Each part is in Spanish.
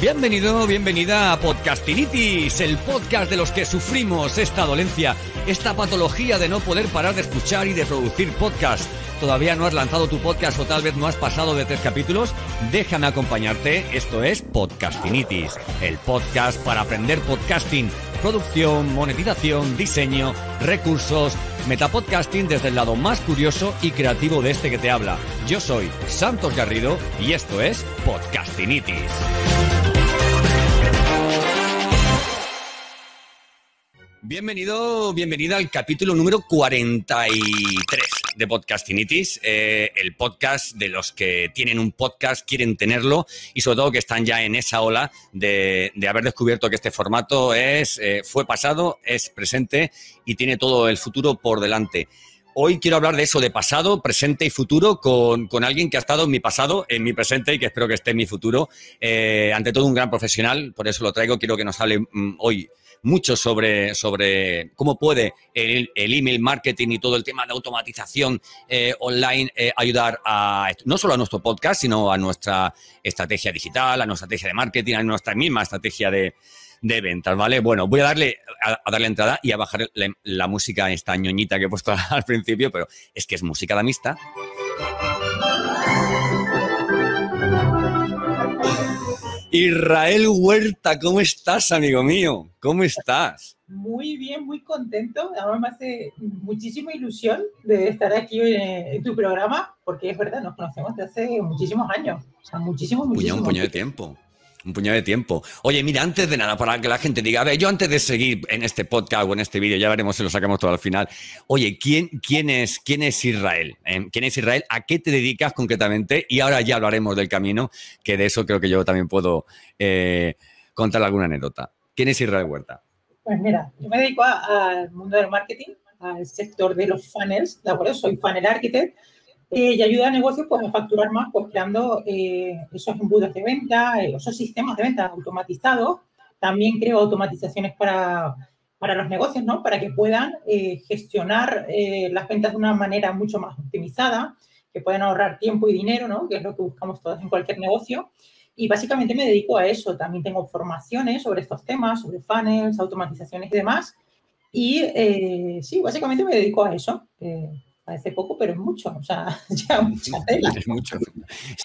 Bienvenido, bienvenida a Podcastinitis, el podcast de los que sufrimos esta dolencia, esta patología de no poder parar de escuchar y de producir podcast. ¿Todavía no has lanzado tu podcast o tal vez no has pasado de tres capítulos? Déjame acompañarte, esto es Podcastinitis, el podcast para aprender podcasting, producción, monetización, diseño, recursos, metapodcasting desde el lado más curioso y creativo de este que te habla. Yo soy Santos Garrido y esto es Podcastinitis. Bienvenido, bienvenida al capítulo número 43 de Podcastinitis, eh, el podcast de los que tienen un podcast, quieren tenerlo y sobre todo que están ya en esa ola de, haber descubierto que este formato es, eh, fue pasado, es presente y tiene todo el futuro por delante. Hoy quiero hablar de eso, de pasado, presente y futuro, con, alguien que ha estado en mi pasado, en mi presente y que espero que esté en mi futuro. Eh, ante todo, un gran profesional, por eso lo traigo. Quiero que nos hable mm, hoy mucho sobre, sobre cómo puede el, email marketing y todo el tema de automatización eh, online eh, ayudar a no solo a nuestro podcast, sino a nuestra estrategia digital, a nuestra estrategia de marketing, a nuestra misma estrategia de, ventas, ¿vale? Bueno, voy a darle, a, darle entrada y a bajar la, música, esta ñoñita que he puesto al principio, pero es que es música de Israel Huerta, ¿cómo estás, amigo mío? ¿Cómo estás? Muy bien, muy contento. Además me hace muchísima ilusión de estar aquí en, tu programa, porque es verdad, nos conocemos desde hace muchísimos años. O sea, muchísimos, muchísimos. un puño de tiempo un puñado de tiempo. Oye, mira, antes de nada, para que la gente diga, a ver, yo antes de seguir en este podcast o en este vídeo, ya veremos si lo sacamos todo al final. Oye, ¿quién, quién, es, quién es Israel? ¿Eh? ¿Quién es Israel? ¿A qué te dedicas concretamente? Y ahora ya hablaremos del camino, que de eso creo que yo también puedo eh, contar alguna anécdota. ¿Quién es Israel Huerta? Pues mira, yo me dedico al mundo del marketing, al sector de los funnels, ¿de acuerdo? Soy funnel architect eh, y ayuda a negocios pues, a facturar más pues, creando eh, esos embudos de venta, eh, esos sistemas de venta automatizados. También creo automatizaciones para, para los negocios, ¿no? Para que puedan gestionar las ventas de una manera mucho más optimizada, que puedan ahorrar tiempo y dinero, ¿no? Que es lo que buscamos todos en cualquier negocio. Y básicamente me dedico a eso. También tengo formaciones sobre estos temas, sobre funnels, automatizaciones y demás. Y sí, básicamente me dedico a eso. Parece poco, pero es mucho. O sea, ya mucha tela. Es mucho.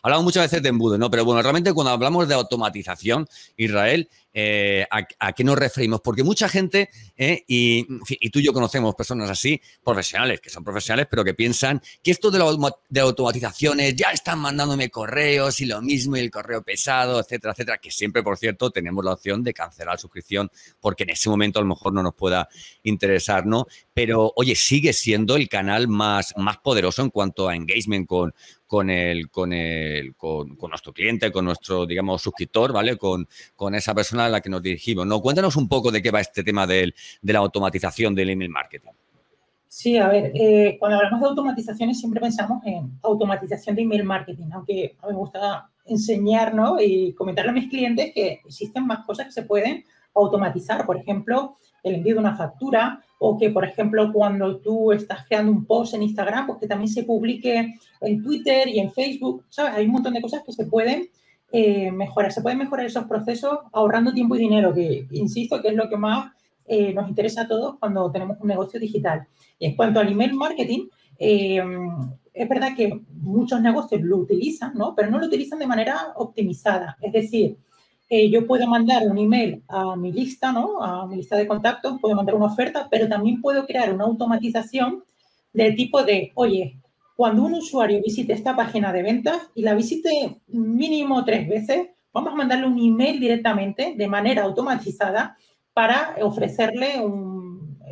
Hablamos muchas veces de embudo, ¿no? Pero bueno, realmente cuando hablamos de automatización, Israel, eh, a, qué nos referimos, porque mucha gente, eh, y, tú y yo conocemos personas así, profesionales, que son profesionales, pero que piensan que esto de, de automatizaciones ya están mandándome correos y lo mismo y el correo pesado, etcétera, etcétera, que siempre, por cierto, tenemos la opción de cancelar la suscripción porque en ese momento a lo mejor no nos pueda interesar, ¿no? Pero, oye, sigue siendo el canal más, más poderoso en cuanto a engagement con, con el, con el, con, nuestro cliente, con nuestro, digamos, suscriptor, ¿vale? Con, con, esa persona a la que nos dirigimos. ¿no? Cuéntanos un poco de qué va este tema del, de la automatización del email marketing. Sí, a ver, eh, cuando hablamos de automatizaciones siempre pensamos en automatización de email marketing, aunque a mí me gusta enseñar ¿no? y comentarle a mis clientes que existen más cosas que se pueden automatizar. Por ejemplo, el envío de una factura o que, por ejemplo, cuando tú estás creando un post en Instagram, pues que también se publique en Twitter y en Facebook, ¿sabes? Hay un montón de cosas que se pueden eh, mejorar. Se pueden mejorar esos procesos ahorrando tiempo y dinero, que, insisto, que es lo que más eh, nos interesa a todos cuando tenemos un negocio digital. Y en cuanto al email marketing, eh, es verdad que muchos negocios lo utilizan, ¿no? Pero no lo utilizan de manera optimizada. Es decir, yo puedo mandar un email a mi lista, ¿no? A mi lista de contactos, puedo mandar una oferta, pero también puedo crear una automatización del tipo de, oye, cuando un usuario visite esta página de ventas y la visite mínimo tres veces, vamos a mandarle un email directamente de manera automatizada para ofrecerle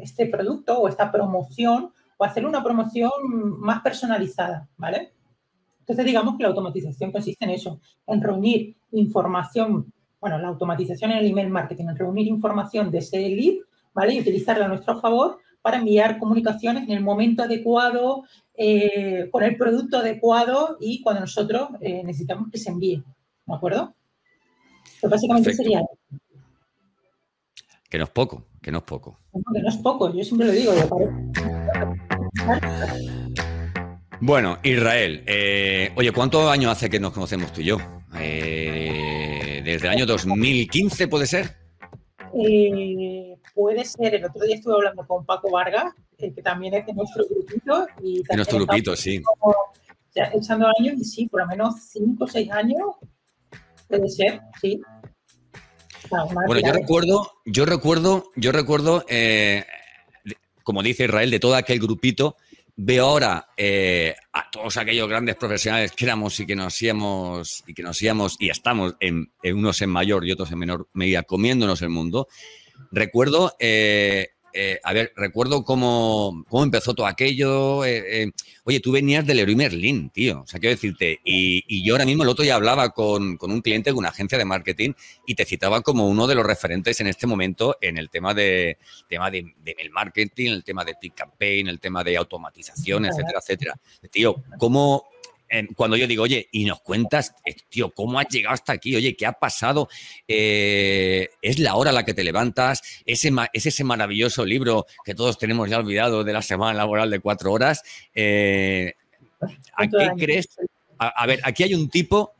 este producto o esta promoción o hacerle una promoción más personalizada, ¿vale? Entonces, digamos que la automatización consiste en eso, en reunir información bueno, la automatización en el email marketing, en reunir información de ese lead, ¿vale? Y utilizarla a nuestro favor para enviar comunicaciones en el momento adecuado, eh, con el producto adecuado y cuando nosotros eh, necesitamos que se envíe, ¿de acuerdo? Pues básicamente sería... Que no es poco, que no es poco. que no es poco, yo siempre lo digo. Bueno, Israel, eh, oye, ¿cuántos años hace que nos conocemos tú y yo? Eh, desde el año 2015, ¿puede ser? Eh, puede ser, el otro día estuve hablando con Paco Vargas, que también es de nuestro grupito. Y de nuestro grupito, sí. echando años y sí, por lo menos 5 o 6 años puede ser, sí. Bueno, yo recuerdo, yo recuerdo, yo recuerdo, eh, como dice Israel, de todo aquel grupito, veo ahora eh, todos aquellos grandes profesionales que éramos y que nos íbamos y que nos íbamos y estamos en, unos en mayor y otros en menor medida comiéndonos el mundo. Recuerdo eh, eh, a ver, recuerdo cómo, cómo, empezó todo aquello. Eh, eh, oye, tú venías del Leroy Merlin, tío. O sea, quiero decirte, y, yo ahora mismo el otro día hablaba con, un cliente de una agencia de marketing y te citaba como uno de los referentes en este momento en el tema de tema de, marketing, el tema de pick campaign, el tema de automatización, etcétera, etcétera. Tío, ¿cómo, cuando yo digo, oye, y nos cuentas, eh, tío, ¿cómo has llegado hasta aquí? Oye, ¿qué ha pasado? Eh, es la hora a la que te levantas, ese, es ese maravilloso libro que todos tenemos ya olvidado de la semana laboral de cuatro horas. Eh, ¿A qué crees? A, ver, aquí hay un tipo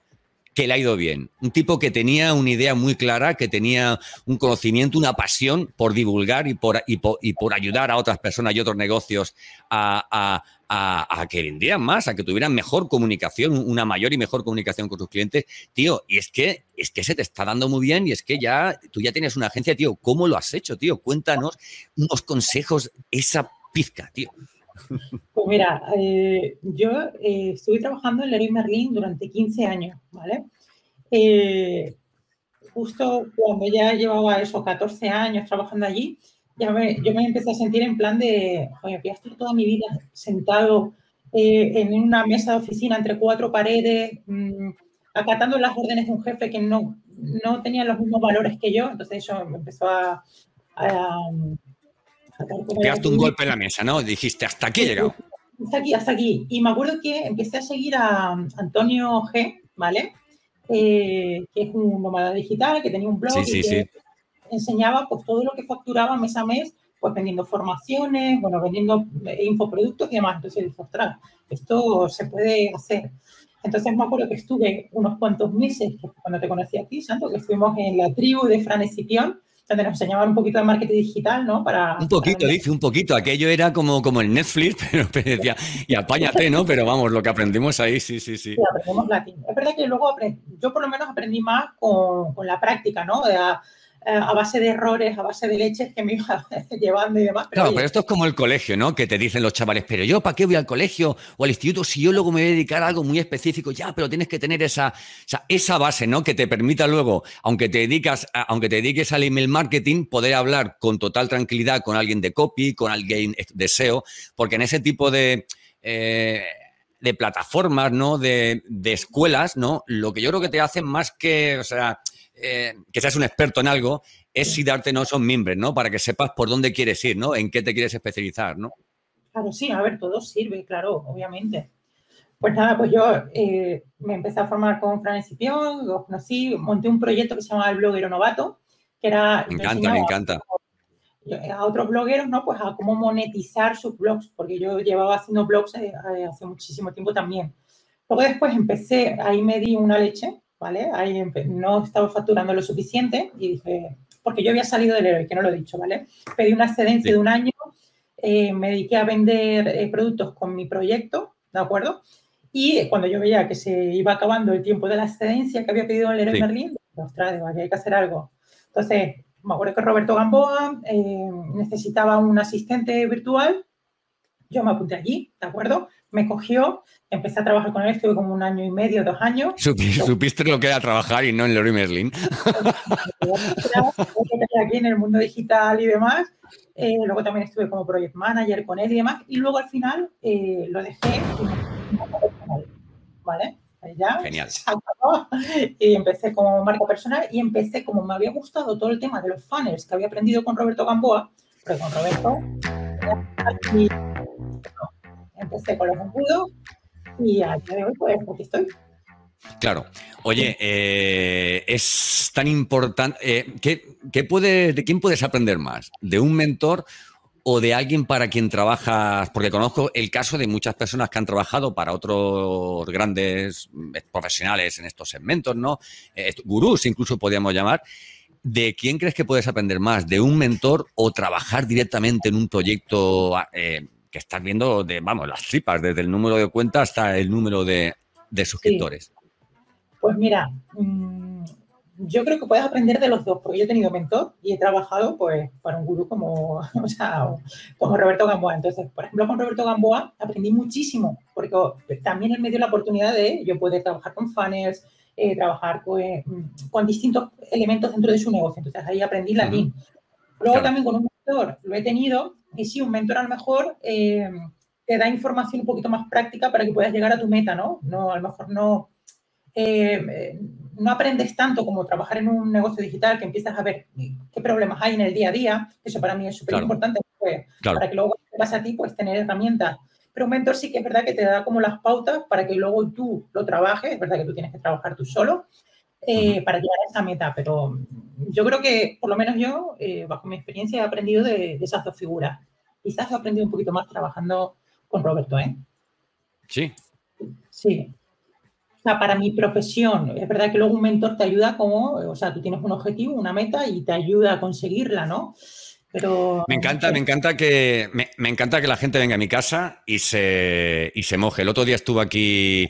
que le ha ido bien. Un tipo que tenía una idea muy clara, que tenía un conocimiento, una pasión por divulgar y por, y por, ayudar a otras personas y otros negocios a, a, que vendieran más, a que tuvieran mejor comunicación, una mayor y mejor comunicación con sus clientes. Tío, y es que, es que se te está dando muy bien y es que ya tú ya tienes una agencia, tío. ¿Cómo lo has hecho, tío? Cuéntanos unos consejos, esa pizca, tío. Pues mira, eh, yo eh, estuve trabajando en Leroy Merlin durante 15 años, ¿vale? Eh, justo cuando ya llevaba esos 14 años trabajando allí, ya me, yo me empecé a sentir en plan de, oye, voy a estar toda mi vida sentado eh, en una mesa de oficina entre cuatro paredes, mm, acatando las órdenes de un jefe que no, no tenía los mismos valores que yo. Entonces eso me empezó a... a, Pegaste un golpe en la mesa, ¿no? Dijiste, hasta aquí he llegado. Hasta aquí, hasta aquí. Y me acuerdo que empecé a seguir a Antonio G, ¿vale? Eh, que es un nómada digital, que tenía un blog. Sí, sí, sí enseñaba pues todo lo que facturaba mes a mes, pues vendiendo formaciones, bueno, vendiendo eh, infoproductos y demás. Entonces dije, ostras, esto se puede hacer. Entonces me acuerdo que estuve unos cuantos meses, cuando te conocí aquí, Santo, que estuvimos en la tribu de Fran Escipión, donde nos enseñaban un poquito de marketing digital, ¿no? Para, un poquito, dice, un poquito. Aquello era como, como el Netflix, pero decía, y apáñate, ¿no? Pero vamos, lo que aprendimos ahí, sí, sí, sí. Sí, aprendimos latín. Es verdad que luego yo por lo menos aprendí más con, con la práctica, ¿no? De a base de errores, a base de leches que me iba llevando y demás. claro, pero esto es como el colegio, ¿no? Que te dicen los chavales, pero yo, ¿para qué voy al colegio o al instituto si yo luego me voy a dedicar a algo muy específico? Ya, pero tienes que tener esa, esa base, ¿no? Que te permita luego, aunque te, dedicas aunque te dediques al email marketing, poder hablar con total tranquilidad con alguien de copy, con alguien de SEO, porque en ese tipo de... Eh, de plataformas, ¿no? De, de, escuelas, ¿no? Lo que yo creo que te hacen más que, o sea, eh, que seas un experto en algo, es si darte no son miembros, ¿no? Para que sepas por dónde quieres ir, ¿no? En qué te quieres especializar, ¿no? Claro, sí, a ver, todo sirve, claro, obviamente. Pues nada, pues yo eh, me empecé a formar con Fran Escipión, los conocí, monté un proyecto que se llama El Bloguero Novato, que era... Me encanta, me encanta. A otros blogueros, ¿no? Pues a cómo monetizar sus blogs, porque yo llevaba haciendo blogs eh, hace muchísimo tiempo también. Luego después empecé, ahí me di una leche, ¿vale? Ahí no estaba facturando lo suficiente y dije, porque yo había salido del héroe, que no lo he dicho, ¿vale? Pedí una excedencia de un año, eh, me dediqué a vender eh, productos con mi proyecto, ¿de acuerdo? Y cuando yo veía que se iba acabando el tiempo de la excedencia que había pedido el héroe sí. Merlin, ostras, hay que hacer algo. Entonces, me acuerdo que Roberto Gamboa eh, necesitaba un asistente virtual, yo me apunté allí, ¿de acuerdo? Me cogió, empecé a trabajar con él, estuve como un año y medio, dos años. Supiste lo que era trabajar y no en Leroy Merlin. aquí en el mundo digital y demás. Eh, luego también estuve como project manager con él y demás. Y luego al final eh, lo dejé ¿Vale? Ya, Genial. Y empecé como marca personal y empecé, como me había gustado todo el tema de los funnels que había aprendido con Roberto Gamboa, pero con Roberto, empecé con los y pues aquí estoy. Claro. Oye, eh, es tan importante. Eh, ¿qué, puede, ¿De quién puedes aprender más? ¿De un mentor o de alguien para quien trabajas? Porque conozco el caso de muchas personas que han trabajado para otros grandes profesionales en estos segmentos, ¿no? Eh, gurús incluso podríamos llamar. ¿De quién crees que puedes aprender más? ¿De un mentor o trabajar directamente en un proyecto eh, que estás viendo de, vamos, las tripas, desde el número de cuenta hasta el número de, suscriptores? Pues mira, mm, yo creo que puedes aprender de los dos, porque yo he tenido mentor y he trabajado pues para un gurú como, como Roberto Gamboa. Entonces, por ejemplo, con Roberto Gamboa aprendí muchísimo, porque también él me dio la oportunidad de yo poder trabajar con funnels, eh, trabajar pues, con distintos elementos dentro de su negocio. Entonces ahí aprendí la uh Luego también con un mentor lo he tenido y sí, un mentor a lo mejor eh, te da información un poquito más práctica para que puedas llegar a tu meta, ¿no? No, a lo mejor no, eh, no aprendes tanto como trabajar en un negocio digital que empiezas a ver qué problemas hay en el día a día. Eso para mí es súper importante pues, para que luego te pase a ti, pues tener herramientas pero un mentor sí que es verdad que te da como las pautas para que luego tú lo trabajes. Es verdad que tú tienes que trabajar tú solo eh, para llegar a esa meta. Pero yo creo que, por lo menos yo, eh, bajo mi experiencia, he aprendido de, esas dos figuras. Quizás he aprendido un poquito más trabajando con Roberto, ¿eh? Sí. Sí. O sea, para mi profesión, es verdad que luego un mentor te ayuda como, o sea, tú tienes un objetivo, una meta y te ayuda a conseguirla, ¿no? me encanta, me encanta que me, encanta que la gente venga a mi casa y se, y se moje. El otro día estuvo aquí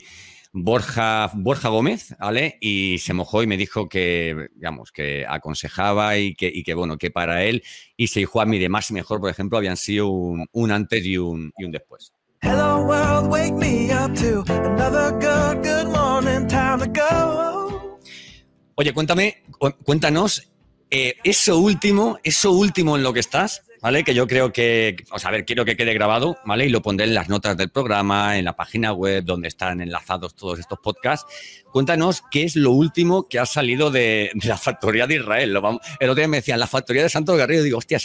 Borja, Borja Gómez, ¿vale? Y se mojó y me dijo que, digamos, que aconsejaba y que, y que bueno, que para él y se dijo a mí de más y mejor, por ejemplo, habían sido un, un antes y un, y un después. Hello world, wake me up to another good, good morning, time to go. Oye, cuéntame, cuéntanos eh, eso último, eso último en lo que estás, Que yo creo que, o sea, a ver, quiero que quede grabado, ¿vale? Y lo pondré en las notas del programa, en la página web donde están enlazados todos estos podcasts. Cuéntanos qué es lo último que ha salido de, la factoría de Israel. El otro día me decían, la factoría de Santo Garrido. Digo, hostia,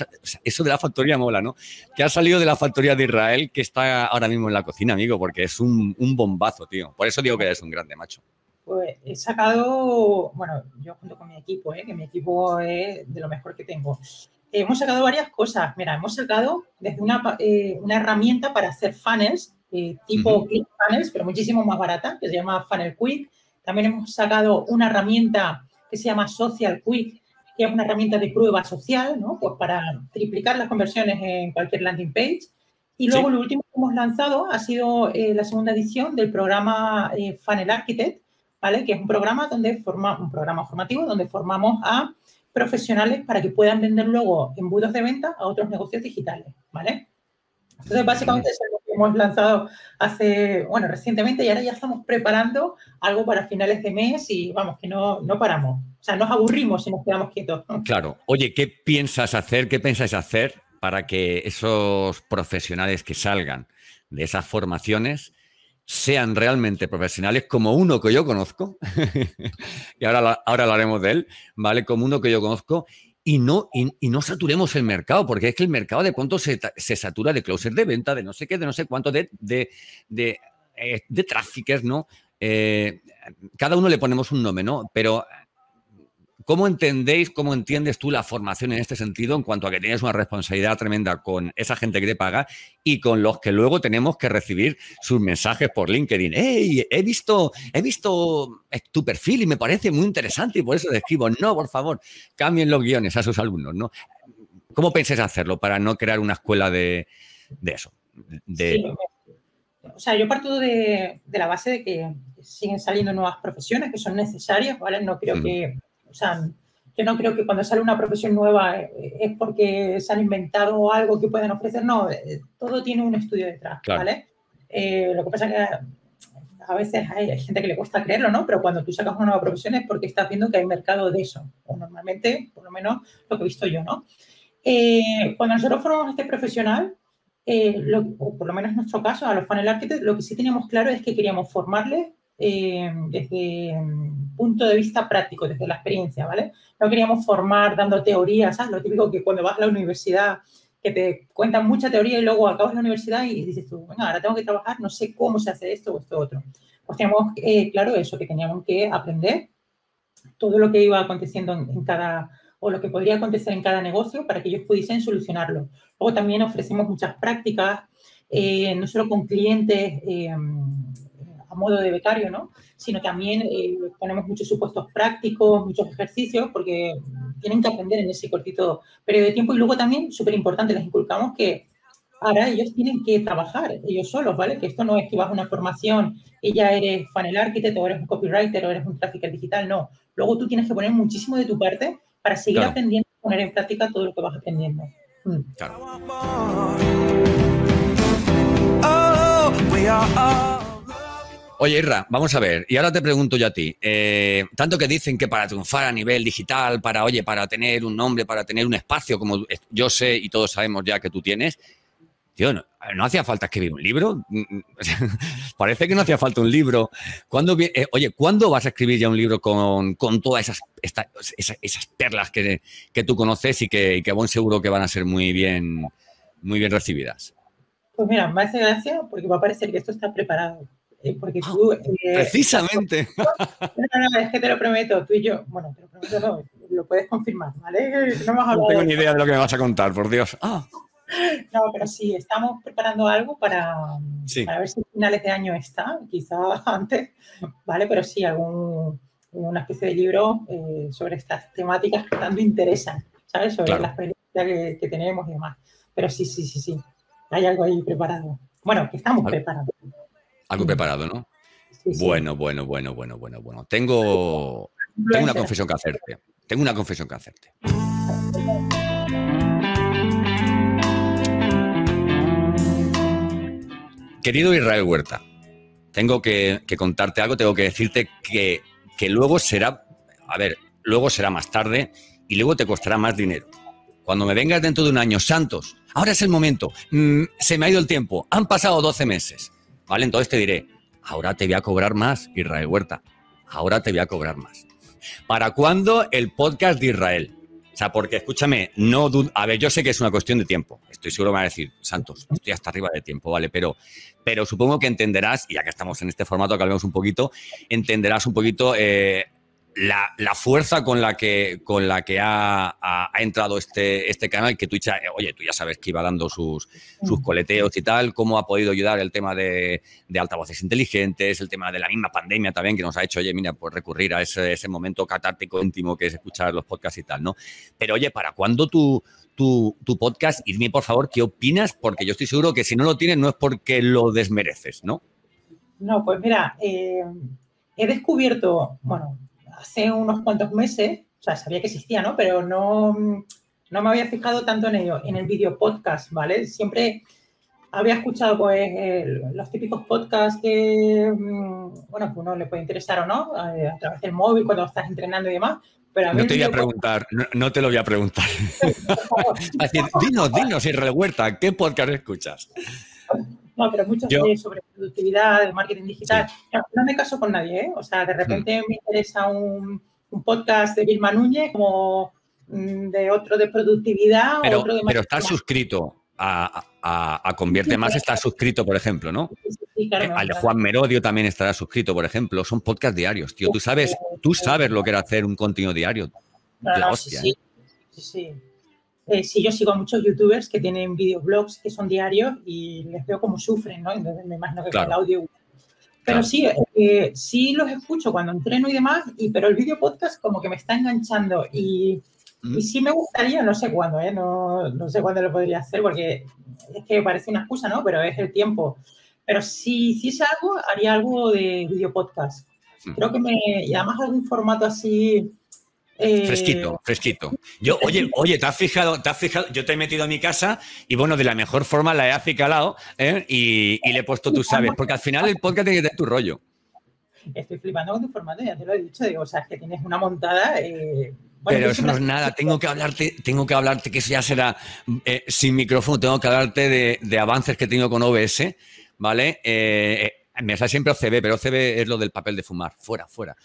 eso de la factoría mola, ¿no? Que ha salido de la factoría de Israel que está ahora mismo en la cocina, amigo, porque es un, un bombazo, tío. Por eso digo que eres un grande macho. Pues he sacado, bueno, yo junto con mi equipo, ¿eh? que mi equipo es de lo mejor que tengo. Hemos sacado varias cosas. Mira, hemos sacado desde una, eh, una herramienta para hacer funnels, eh, tipo Click Funnels, pero muchísimo más barata, que se llama Funnel Quick. También hemos sacado una herramienta que se llama Social Quick, que es una herramienta de prueba social, ¿no? Pues para triplicar las conversiones en cualquier landing page. Y luego lo último que hemos lanzado ha sido la segunda edición del programa Funnel Architect, ¿vale? Que es un programa donde forma, un programa formativo donde formamos a profesionales para que puedan vender luego embudos de venta a otros negocios digitales, ¿vale? Entonces, básicamente es lo que hemos lanzado hace, bueno, recientemente y ahora ya estamos preparando algo para finales de mes y vamos, que no, no paramos. O sea, nos aburrimos si nos quedamos quietos. Claro. Oye, ¿qué piensas hacer? ¿Qué pensáis hacer para que esos profesionales que salgan de esas formaciones sean realmente profesionales, como uno que yo conozco, y ahora, ahora hablaremos de él, ¿vale? Como uno que yo conozco, y no, y, no saturemos el mercado, porque es que el mercado de pronto se, se satura de closers de venta, de no sé qué, de no sé cuánto, de, de, de, eh, ¿no? Eh, cada uno le ponemos un nombre, ¿no? Pero ¿Cómo entendéis, cómo entiendes tú la formación en este sentido en cuanto a que tienes una responsabilidad tremenda con esa gente que te paga y con los que luego tenemos que recibir sus mensajes por LinkedIn? ¡Hey! He visto, he visto tu perfil y me parece muy interesante y por eso te escribo. No, por favor, cambien los guiones a sus alumnos, ¿no? ¿Cómo pensáis hacerlo para no crear una escuela de, eso? O sea, yo parto de, la base de que siguen saliendo nuevas profesiones que son necesarias, ¿vale? No creo que o sea, yo no creo que cuando sale una profesión nueva eh, es porque se han inventado algo que pueden ofrecer. No, eh, todo tiene un estudio detrás, ¿vale? Eh, lo que pasa es que a veces hay, gente que le cuesta creerlo, ¿no? Pero cuando tú sacas una nueva profesión es porque estás viendo que hay mercado de eso. O normalmente, por lo menos, lo que he visto yo, ¿no? cuando nosotros formamos este profesional, o por lo menos en nuestro caso, a los panel architects, lo que sí teníamos claro es que queríamos formarles desde punto de vista práctico, desde la experiencia, ¿vale? No queríamos formar dando teorías, ¿sabes? Lo típico que cuando vas a la universidad, que te cuentan mucha teoría y luego acabas la universidad y dices tú, venga, ahora tengo que trabajar, no sé cómo se hace esto o esto otro. Pues teníamos eh, claro eso, que teníamos que aprender todo lo que iba aconteciendo en, cada o lo que podría acontecer en cada negocio para que ellos pudiesen solucionarlo. Luego también ofrecemos muchas prácticas, eh, no solo con clientes eh, modo de becario, ¿no? sino también eh, ponemos muchos supuestos prácticos, muchos ejercicios, porque tienen que aprender en ese cortito periodo de tiempo. Y luego también, súper importante, les inculcamos que ahora ellos tienen que trabajar ellos solos, ¿vale? Que esto no es que vas a una formación y ya eres funnel architect o eres un copywriter o eres un trafficker digital, no. Luego tú tienes que poner muchísimo de tu parte para seguir aprendiendo y poner en práctica todo lo que vas aprendiendo. Mm. Oh, Oye, Irra, vamos a ver, y ahora te pregunto yo a ti, eh, tanto que dicen que para triunfar a nivel digital, para, oye, para tener un nombre, para tener un espacio, como yo sé y todos sabemos ya que tú tienes, tío, no, hacía falta escribir un libro, parece que no hacía falta un libro. ¿Cuándo, eh, oye, ¿cuándo vas a escribir ya un libro con, todas esas, esas, perlas que, tú conoces y que, y que buen seguro que van a ser muy bien, muy bien recibidas? Pues mira, me hace gracia porque va a parecer que esto está preparado. Porque tú... Eh, Precisamente. No, no, es que te lo prometo, tú y yo, bueno, te lo prometo, no, lo puedes confirmar, ¿vale? No, tengo ni idea de lo que me vas a contar, por Dios. Ah. No, pero sí, estamos preparando algo para, para ver si a finales de año está, quizá antes, ¿vale? Pero sí, algún, una especie de libro eh, sobre estas temáticas que tanto interesan, ¿sabes? Sobre la experiencia que, tenemos y demás. Pero sí, sí, sí, sí, hay algo ahí preparado. Bueno, que estamos preparados. Algo preparado, ¿no? Bueno, bueno, bueno, bueno, bueno, bueno. Tengo, tengo una confesión que hacerte. Tengo una confesión que hacerte. Querido Israel Huerta, tengo que, contarte algo, tengo que decirte que, que luego será, a ver, luego será más tarde y luego te costará más dinero. Cuando me vengas dentro de un año, Santos, ahora es el momento, mm, se me ha ido el tiempo, han pasado 12 meses. ¿Vale? Entonces te diré, ahora te voy a cobrar más, Israel Huerta. Ahora te voy a cobrar más. ¿Para cuándo el podcast de Israel? O sea, porque escúchame, no a ver, yo sé que es una cuestión de tiempo. Estoy seguro que me va a decir, Santos, estoy hasta arriba de tiempo, ¿vale? Pero, pero supongo que entenderás, y ya que estamos en este formato, que hablemos un poquito, entenderás un poquito eh, la, fuerza con la que, con la que ha, entrado este, este canal, que Twitch, eh, oye, tú ya sabes que iba dando sus, sus coleteos y tal, cómo ha podido ayudar el tema de, altavoces inteligentes, el tema de la misma pandemia también, que nos ha hecho, oye, mira, pues recurrir a ese, momento catártico íntimo que es escuchar los podcasts y tal, ¿no? Pero oye, ¿para cuándo tu, tu, tu podcast? Y dime, por favor, ¿qué opinas? Porque yo estoy seguro que si no lo tienes no es porque lo desmereces, ¿no? No, pues mira, eh, he descubierto, bueno, hace unos cuantos meses, o sea, sabía que existía, ¿no? Pero no, no me había fijado tanto en ello, en el video podcast, ¿vale? Siempre había escuchado, pues, los típicos podcasts que, mm, bueno, que uno le puede interesar o no, eh, a, través del móvil, cuando estás entrenando y demás. Pero no te voy a preguntar, no, te lo voy a preguntar. dinos, dinos, Israel Huerta, ¿qué podcast escuchas? No, pero muchos sobre productividad, de marketing digital. No, me caso con nadie, ¿eh? O sea, de repente mm. me interesa un, podcast de Vilma Núñez como mm, de otro de productividad. Pero, otro de pero estás suscrito a, a, Convierte Más, estás suscrito, por ejemplo, ¿no? Sí, claro, Al de Juan Merodio también estará suscrito, por ejemplo. Son podcasts diarios, tío. Tú sabes, tú sabes lo que era hacer un contenido diario. sí, sí, sí. Eh, sí, yo sigo a muchos youtubers que tienen videoblogs que son diarios y les veo cómo sufren, ¿no? Entonces me imagino que el audio. Pero sí, eh, sí los escucho cuando entreno y demás, y, pero el video podcast como que me está enganchando y, y sí me gustaría, no sé cuándo, ¿eh? No, no, sé cuándo lo podría hacer porque es que parece una excusa, ¿no? Pero es el tiempo. Pero si hiciese algo, haría algo de video podcast. Creo que me, y además algún formato así eh, fresquito. Yo, oye, oye, ¿te has fijado? ¿Te has fijado? Yo te he metido a mi casa y bueno, de la mejor forma la he acicalado ¿eh? y, le he puesto, tú sabes, porque al final el podcast tiene que tener tu rollo. Estoy flipando con tu formato, ya te lo he dicho, digo, o sea, es que tienes una montada. Eh, Pero eso no es nada, tengo que hablarte, tengo que hablarte, que eso ya será sin micrófono, tengo que hablarte de, de, avances que he tenido con OBS, ¿vale? Me sale siempre OCB, pero OCB es lo del papel de fumar. Fuera, fuera.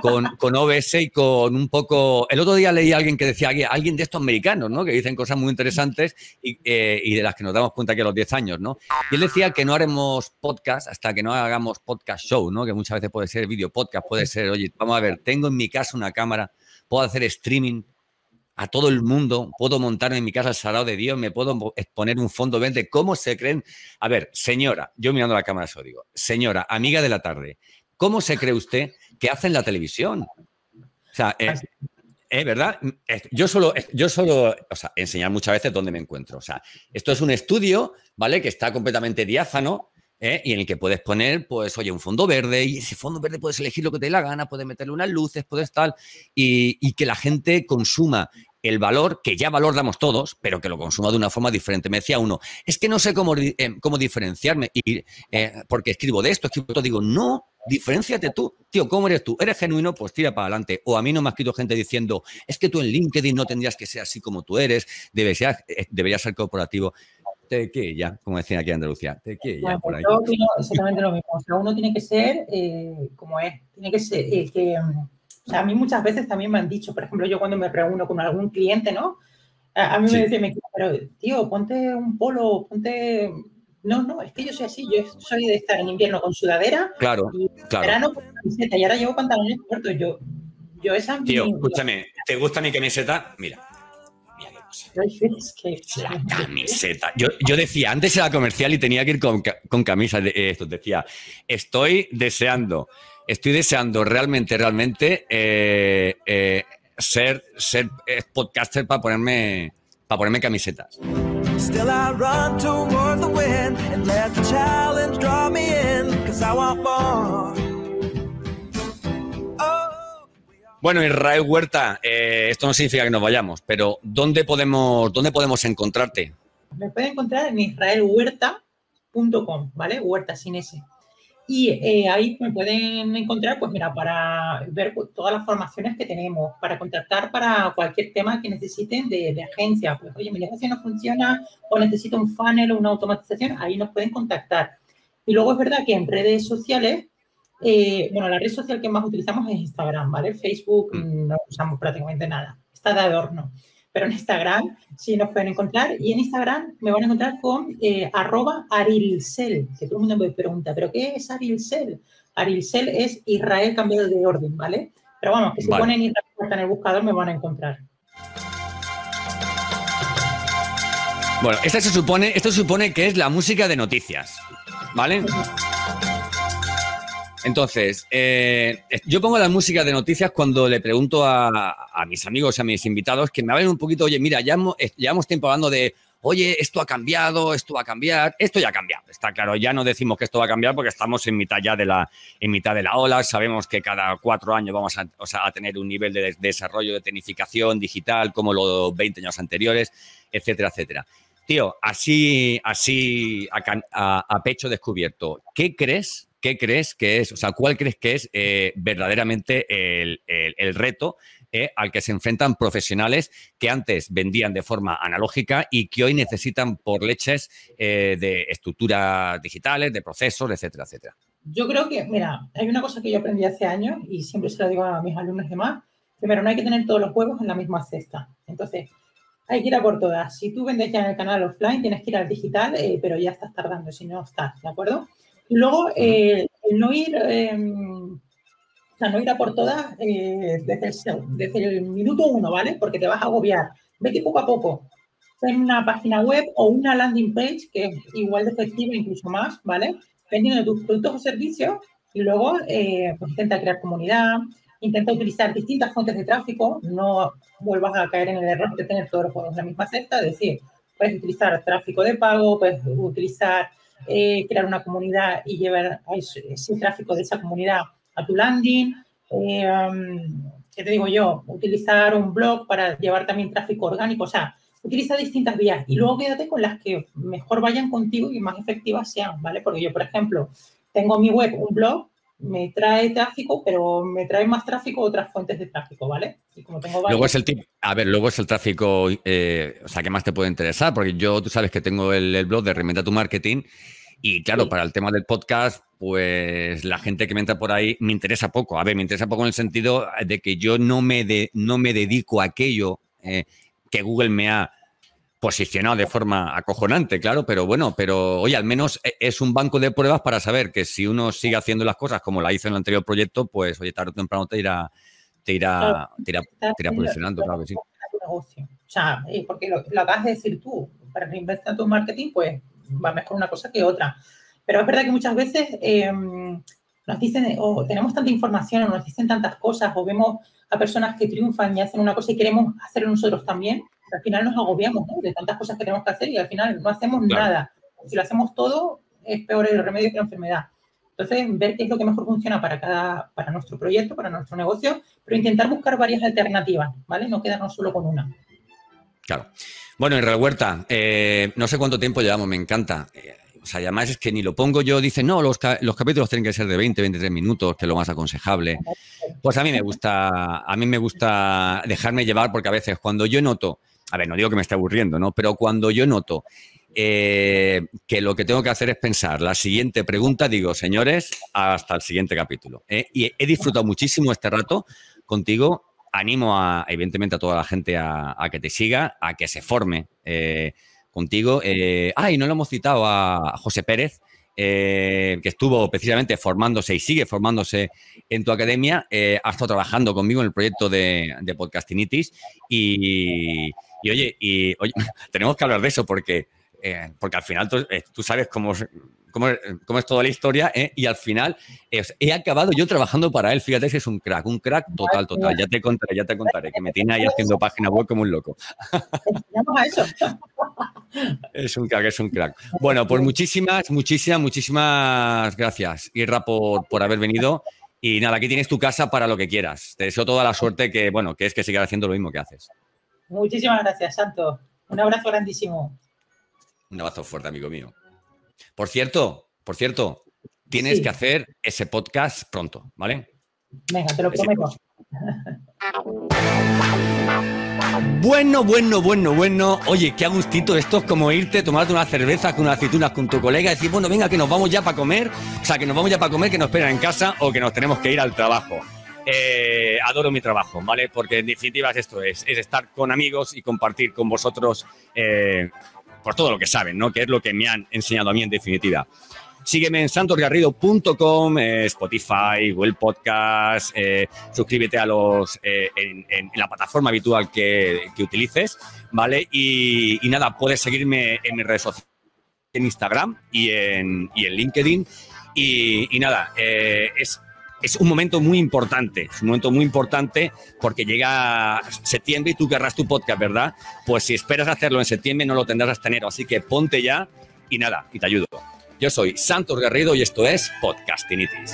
Con, con OBS y con un poco. El otro día leí a alguien que decía, alguien de estos americanos, ¿no? Que dicen cosas muy interesantes eh, y, de las que nos damos cuenta que a los 10 años, ¿no? Y él decía que no haremos podcast hasta que no hagamos podcast show, ¿no? Que muchas veces puede ser video podcast, puede ser, oye, vamos a ver, tengo en mi casa una cámara, puedo hacer streaming a todo el mundo, puedo montar en mi casa el Sagrado de Dios, me puedo poner un fondo verde. ¿Cómo se creen? A ver, señora, yo mirando la cámara eso digo, señora, amiga de la tarde, ¿cómo se cree usted que hacen la televisión? O sea, es eh, eh, ¿verdad? Yo solo, yo solo, o sea, enseñar muchas veces dónde me encuentro. O sea, esto es un estudio, ¿vale? Que está completamente diáfano, ¿eh? y en el que puedes poner, pues, oye, un fondo verde, y ese fondo verde puedes elegir lo que te dé la gana, puedes meterle unas luces, puedes tal, y, que la gente consuma el valor, que ya valor damos todos, pero que lo consuma de una forma diferente. Me decía uno, es que no sé cómo, eh, cómo diferenciarme, y, eh, porque escribo de esto, escribo de esto, digo, no, diferenciate tú. Tío, ¿cómo eres tú? ¿Eres genuino? Pues tira para adelante. O a mí no me ha escrito gente diciendo, es que tú en LinkedIn no tendrías que ser así como tú eres, deberías, deberías ser corporativo te ya, como decían aquí en Andalucía, por ahí. Yo exactamente lo mismo. O sea, uno tiene que ser eh, como es. Tiene que ser eh, que. O sea, a mí muchas veces también me han dicho, por ejemplo, yo cuando me reúno con algún cliente, ¿no? A, mí me dicen, pero tío, ponte un polo, ponte. No, no, es que yo soy así, yo soy de estar en invierno con sudadera. Claro, y claro. verano con camiseta y ahora llevo pantalones cortos. Yo, yo esa. Tío, escúchame, ¿te gusta mi camiseta? Mira, la camiseta. Yo, yo, decía, antes era comercial y tenía que ir con, con camisa de esto. Decía, estoy deseando, estoy deseando realmente, realmente eh, eh, ser, ser eh, podcaster para ponerme, para ponerme camisetas. Still I run towards the wind and let the challenge draw me in, cause I want more. Bueno, Israel Huerta, eh, esto no significa que nos vayamos, pero ¿dónde podemos, dónde podemos encontrarte? Me pueden encontrar en israelhuerta.com, ¿vale? Huerta sin S. Y eh, ahí me pueden encontrar, pues mira, para ver todas las formaciones que tenemos, para contactar para cualquier tema que necesiten de, agencia. Pues, oye, mi negocio no funciona o necesito un funnel o una automatización, ahí nos pueden contactar. Y luego es verdad que en redes sociales eh, bueno, la red social que más utilizamos es Instagram, ¿vale? Facebook mm. no usamos prácticamente nada, está de adorno. Pero en Instagram sí nos pueden encontrar y en Instagram me van a encontrar con eh, arroba arilcel, que todo el mundo me pregunta, ¿pero qué es arilcel? Arilcel es Israel cambiado de orden, ¿vale? Pero vamos, que si ponen Israel en el buscador me van a encontrar. Bueno, esta se supone, esto se supone que es la música de noticias, ¿vale? Entonces, eh, yo pongo la música de noticias cuando le pregunto a, mis amigos, a mis invitados, que me hablen un poquito, oye, mira, ya eh, llevamos tiempo hablando de, oye, esto ha cambiado, esto va a cambiar, esto ya ha cambiado, está claro, ya no decimos que esto va a cambiar porque estamos en mitad ya de la, en mitad de la ola, sabemos que cada cuatro años vamos a, tener un nivel de, desarrollo de tecnificación digital como los 20 años anteriores, etcétera, etcétera. Tío, así, así a pecho descubierto, ¿qué crees ¿qué crees que es, o sea, cuál crees que es eh, verdaderamente el, reto eh, al que se enfrentan profesionales que antes vendían de forma analógica y que hoy necesitan por leches eh, de estructuras digitales, de procesos, etcétera, etcétera? Yo creo que, mira, hay una cosa que yo aprendí hace años y siempre se lo digo a mis alumnos y demás. Primero, no hay que tener todos los huevos en la misma cesta. Entonces, hay que ir a por todas. Si tú vendes ya en el canal offline, tienes que ir al digital, pero ya estás tardando, si no estás, ¿de acuerdo? Y luego, eh, no ir, em, o sea, no ir a por todas eh, desde, el, desde, el, minuto uno, ¿vale? Porque te vas a agobiar. Vete poco a poco. En una página web o una landing page que es igual de efectiva, incluso más, ¿vale? Vendiendo tus productos o servicios y luego eh, pues intenta crear comunidad, intenta utilizar distintas fuentes de tráfico, no vuelvas a caer en el error de tener todos los juegos en la misma cesta, es decir, puedes utilizar tráfico de pago, puedes utilizar eh, crear una comunidad y llevar ese, tráfico de esa comunidad a tu landing. Eh, um, ¿Qué te digo yo? Utilizar un blog para llevar también tráfico orgánico. O sea, utiliza distintas vías y luego quédate con las que mejor vayan contigo y más efectivas sean, ¿vale? Porque yo, por ejemplo, tengo mi web, un blog, me trae tráfico, pero me trae más tráfico otras fuentes de tráfico, ¿vale? Y como tengo luego es el tip, a ver, luego es el tráfico, eh, o sea, ¿qué más te puede interesar? Porque yo, tú sabes que tengo el, blog de Reinventa tu Marketing y claro, para el tema del podcast, pues la gente que me entra por ahí me interesa poco. A ver, me interesa poco en el sentido de que yo no me, de, no me dedico a aquello eh, que Google me ha posicionado de forma acojonante, claro, pero bueno, pero oye, al menos e, es un banco de pruebas para saber que si uno sigue haciendo las cosas como la hizo en el anterior proyecto, pues oye, tarde o temprano te irá, te irá, te irá, posicionando, claro que sí. O sea, porque lo, acabas de decir tú, para reinventar tu marketing, pues va mejor una cosa que otra. Pero es verdad que muchas veces em, nos dicen, o tenemos tanta información, o nos dicen tantas cosas, o vemos a personas que triunfan y hacen una cosa y queremos hacerlo nosotros también, al final nos agobiamos de tantas cosas que tenemos que hacer y al final no hacemos nada. Si lo hacemos todo, es peor el remedio que la enfermedad. Entonces, ver qué es lo que mejor funciona para cada, para nuestro proyecto, para nuestro negocio, pero intentar buscar varias alternativas, ¿vale? No quedarnos solo con una. Claro. Bueno, Real Huerta, eh, no sé cuánto tiempo llevamos, me encanta. Eh, o sea, además es que ni lo pongo yo, dice, no, los, los, capítulos tienen que ser de 20, 23 minutos, que es lo más aconsejable. Pues a mí me gusta, a mí me gusta dejarme llevar porque a veces cuando yo noto, a ver, no digo que me esté aburriendo, ¿no? Pero cuando yo noto eh, que lo que tengo que hacer es pensar la siguiente pregunta, digo, señores, hasta el siguiente capítulo. ¿eh? Y he disfrutado muchísimo este rato contigo. Animo a, evidentemente a toda la gente a, que te siga, a que se forme eh, contigo. ah, y no lo hemos citado a José Pérez, que estuvo precisamente formándose y sigue formándose en tu academia. ha estado trabajando conmigo en el proyecto de, de Podcastinitis. Y, y oye, y oye, tenemos que hablar de eso porque eh, porque al final tú, eh, sabes cómo, cómo, cómo, es toda la historia, ¿eh? y al final he acabado yo trabajando para él. Fíjate que es un crack, un crack total, total. Ya te contaré, ya te contaré, que me tiene ahí haciendo página web como un loco. a eso. Es un crack, es un crack. Bueno, pues muchísimas, muchísimas, muchísimas gracias, Irra, por, por haber venido. Y nada, aquí tienes tu casa para lo que quieras. Te deseo toda la suerte que, bueno, que es que sigas haciendo lo mismo que haces. Muchísimas gracias, Santo. Un abrazo grandísimo. Un abrazo fuerte, amigo mío. Por cierto, por cierto, tienes que hacer ese podcast pronto, ¿vale? Venga, te lo prometo. Bueno, bueno, bueno, bueno. Oye, qué agustito. Esto es como irte, tomarte una cerveza con unas aceitunas con tu colega y decir, bueno, venga, que nos vamos ya para comer. O sea, que nos vamos ya para comer, que nos esperan en casa o que nos tenemos que ir al trabajo. Eh, adoro mi trabajo, ¿vale? Porque en definitiva es esto, es, estar con amigos y compartir con vosotros eh, por todo lo que saben, ¿no? Que es lo que me han enseñado a mí en definitiva. Sígueme en santosgarrido.com, eh, Spotify, Google Podcast, eh, suscríbete a los en, la plataforma habitual que, utilices, ¿vale? Y, nada, puedes seguirme en mis redes sociales, en Instagram y en, LinkedIn. Y nada, es es un momento muy importante, es un momento muy importante porque llega septiembre y tú querrás tu podcast, ¿verdad? Pues si esperas hacerlo en septiembre no lo tendrás hasta enero, así que ponte ya y nada, y te ayudo. Yo soy Santos Garrido y esto es Podcastinitis.